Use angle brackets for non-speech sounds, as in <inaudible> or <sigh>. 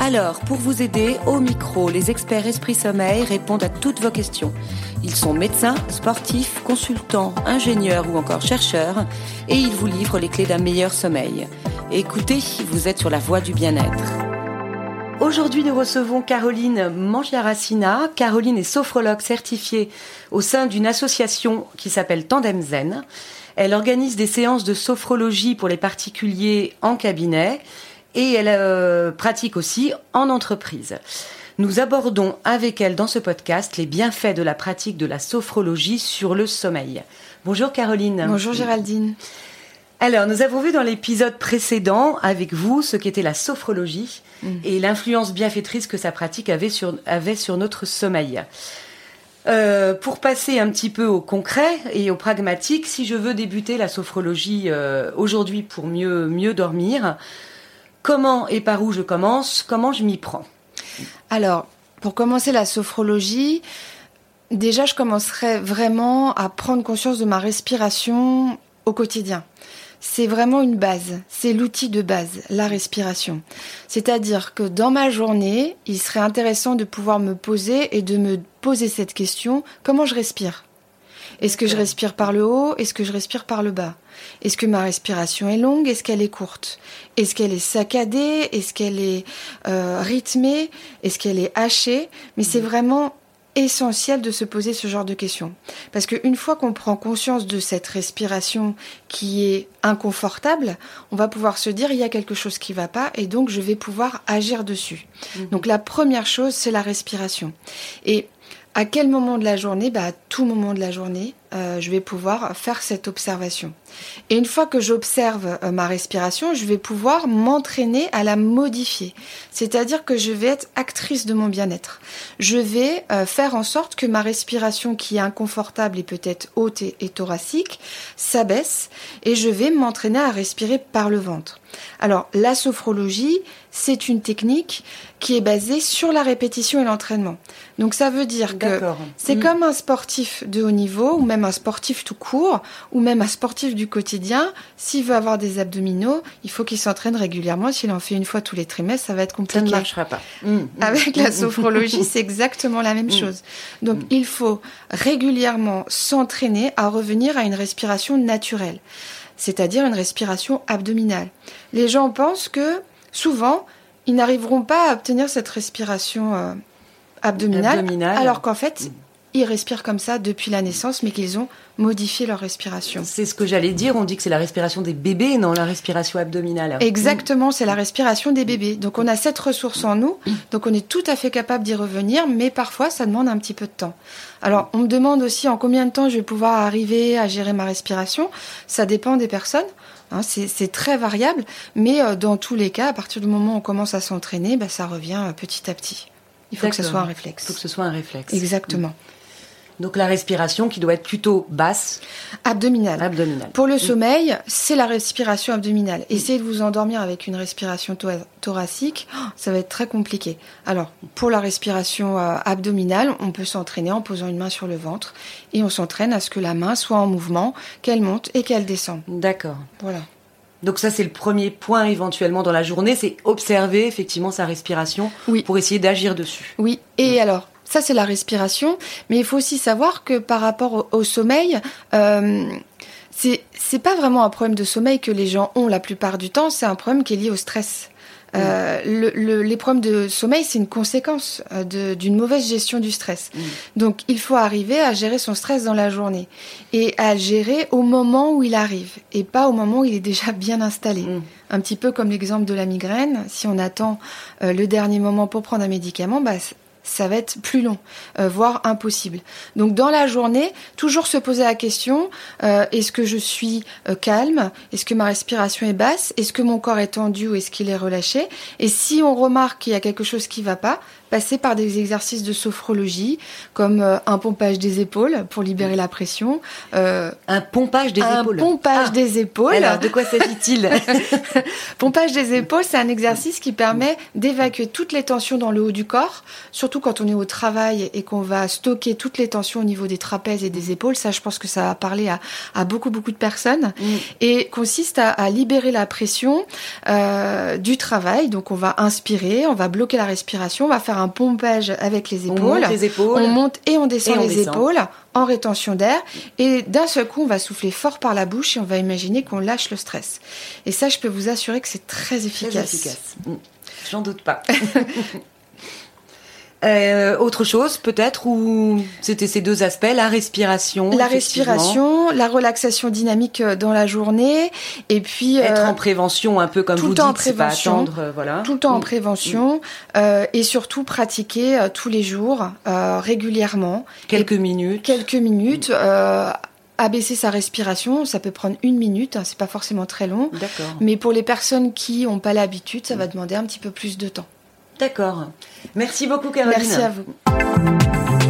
Alors, pour vous aider, au micro, les experts Esprit Sommeil répondent à toutes vos questions. Ils sont médecins, sportifs, consultants, ingénieurs ou encore chercheurs et ils vous livrent les clés d'un meilleur sommeil. Écoutez, vous êtes sur la voie du bien-être. Aujourd'hui, nous recevons Caroline Mangiaracina. Caroline est sophrologue certifiée au sein d'une association qui s'appelle Tandem Zen. Elle organise des séances de sophrologie pour les particuliers en cabinet et elle euh, pratique aussi en entreprise. Nous abordons avec elle dans ce podcast les bienfaits de la pratique de la sophrologie sur le sommeil. Bonjour Caroline. Bonjour Géraldine. Alors, nous avons vu dans l'épisode précédent avec vous ce qu'était la sophrologie mm. et l'influence bienfaitrice que sa pratique avait sur, avait sur notre sommeil. Euh, pour passer un petit peu au concret et au pragmatique, si je veux débuter la sophrologie euh, aujourd'hui pour mieux, mieux dormir, comment et par où je commence, comment je m'y prends Alors, pour commencer la sophrologie, déjà je commencerai vraiment à prendre conscience de ma respiration au quotidien. C'est vraiment une base, c'est l'outil de base, la respiration. C'est-à-dire que dans ma journée, il serait intéressant de pouvoir me poser et de me poser cette question, comment je respire? Est-ce que je respire par le haut? Est-ce que je respire par le bas? Est-ce que ma respiration est longue? Est-ce qu'elle est courte? Est-ce qu'elle est saccadée? Est-ce qu'elle est euh, rythmée? Est-ce qu'elle est hachée? Mais c'est vraiment essentiel de se poser ce genre de questions. Parce qu'une fois qu'on prend conscience de cette respiration qui est inconfortable, on va pouvoir se dire il y a quelque chose qui ne va pas et donc je vais pouvoir agir dessus. Mhm. Donc la première chose, c'est la respiration. Et à quel moment de la journée? Bah, À tout moment de la journée, euh, je vais pouvoir faire cette observation. Et une fois que j'observe euh, ma respiration, je vais pouvoir m'entraîner à la modifier. C'est-à-dire que je vais être actrice de mon bien-être. Je vais euh, faire en sorte que ma respiration qui est inconfortable et peut-être haute et, et thoracique s'abaisse et je vais m'entraîner à respirer par le ventre. Alors la sophrologie, c'est une technique qui est basée sur la répétition et l'entraînement. Donc ça veut dire que c'est mm. comme un sportif de haut niveau ou même un sportif tout court ou même un sportif du quotidien. S'il veut avoir des abdominaux, il faut qu'il s'entraîne régulièrement. S'il en fait une fois tous les trimestres, ça va être compliqué. Ça ne marchera pas. Mm, mm. Avec la sophrologie, <laughs> c'est exactement la même chose. Donc il faut régulièrement s'entraîner à revenir à une respiration naturelle c'est-à-dire une respiration abdominale. Les gens pensent que souvent, ils n'arriveront pas à obtenir cette respiration euh, abdominale, alors qu'en fait, mm. Ils respirent comme ça depuis la naissance, mais qu'ils ont modifié leur respiration. C'est ce que j'allais dire, on dit que c'est la respiration des bébés, non la respiration abdominale. Exactement, c'est la respiration des bébés. Donc on a cette ressource en nous, donc on est tout à fait capable d'y revenir, mais parfois ça demande un petit peu de temps. Alors on me demande aussi en combien de temps je vais pouvoir arriver à gérer ma respiration. Ça dépend des personnes. Hein, c'est très variable, mais euh, dans tous les cas, à partir du moment où on commence à s'entraîner, bah, ça revient euh, petit à petit. Il faut que ce soit un réflexe. Il faut que ce soit un réflexe. Exactement. Donc la respiration qui doit être plutôt basse. Abdominale. Abdominale. Pour le sommeil, c'est la respiration abdominale. Essayez de vous endormir avec une respiration thoracique, oh, ça va être très compliqué. Alors, pour la respiration euh, abdominale, on peut s'entraîner en posant une main sur le ventre et on s'entraîne à ce que la main soit en mouvement, qu'elle monte et qu'elle descende. D'accord. Voilà. Donc ça, c'est le premier point éventuellement dans la journée, c'est observer effectivement sa respiration pour essayer d'agir dessus. Oui. Et alors, ça, c'est la respiration. Mais il faut aussi savoir que par rapport au, sommeil, euh, c'est pas vraiment un problème de sommeil que les gens ont la plupart du temps, c'est un problème qui est lié au stress. Euh, le, les problèmes de sommeil, c'est une conséquence euh, d'une mauvaise gestion du stress. Mm. Donc, il faut arriver à gérer son stress dans la journée et à le gérer au moment où il arrive et pas au moment où il est déjà <laughs> bien installé. Mm. Un petit peu comme l'exemple de la migraine. Si on attend euh, le dernier moment pour prendre un médicament, bah, ça va être plus long, euh, voire impossible. Donc dans la journée, toujours se poser la question euh, est-ce que je suis euh, calme? Est-ce que ma respiration est basse? Est-ce que mon corps est tendu ou est-ce qu'il est relâché? Et si on remarque qu'il y a quelque chose qui ne va pas, passer par des exercices de sophrologie, comme euh, un pompage des épaules pour libérer la pression. Euh, un pompage des épaules. Un pompage ah. des épaules. Alors, de quoi s'agit-il <laughs> Pompage des épaules, c'est un exercice qui permet d'évacuer toutes les tensions dans le haut du corps, surtout quand on est au travail et qu'on va stocker toutes les tensions au niveau des trapèzes et des épaules. Ça, je pense que ça va parler à, beaucoup, beaucoup de personnes. Mm. Et consiste à, libérer la pression euh, du travail. Donc, on va inspirer, on va bloquer la respiration, on va faire un pompage avec les épaules. On monte, les épaules. On monte et on descend les épaules en rétention d'air. Et d'un seul coup, on va souffler fort par la bouche et on va imaginer qu'on lâche le stress. Et ça, je peux vous assurer que c'est très efficace. Très efficace. J'en doute pas. <laughs> Euh, autre chose peut-être ou c'était ces deux aspects la respiration la respiration la relaxation dynamique euh, dans la journée et puis être euh, en prévention un peu comme tout vous le temps dites en prévention, attendre voilà tout le temps en mm. prévention mm. et surtout pratiquer tous les jours régulièrement quelques minutes quelques minutes abaisser sa respiration, ça peut prendre une minute, hein, c'est pas forcément très long. D'accord. Mais pour les personnes qui n'ont pas l'habitude, ça va demander un petit peu plus de temps. D'accord. Merci beaucoup, Caroline. Merci à vous.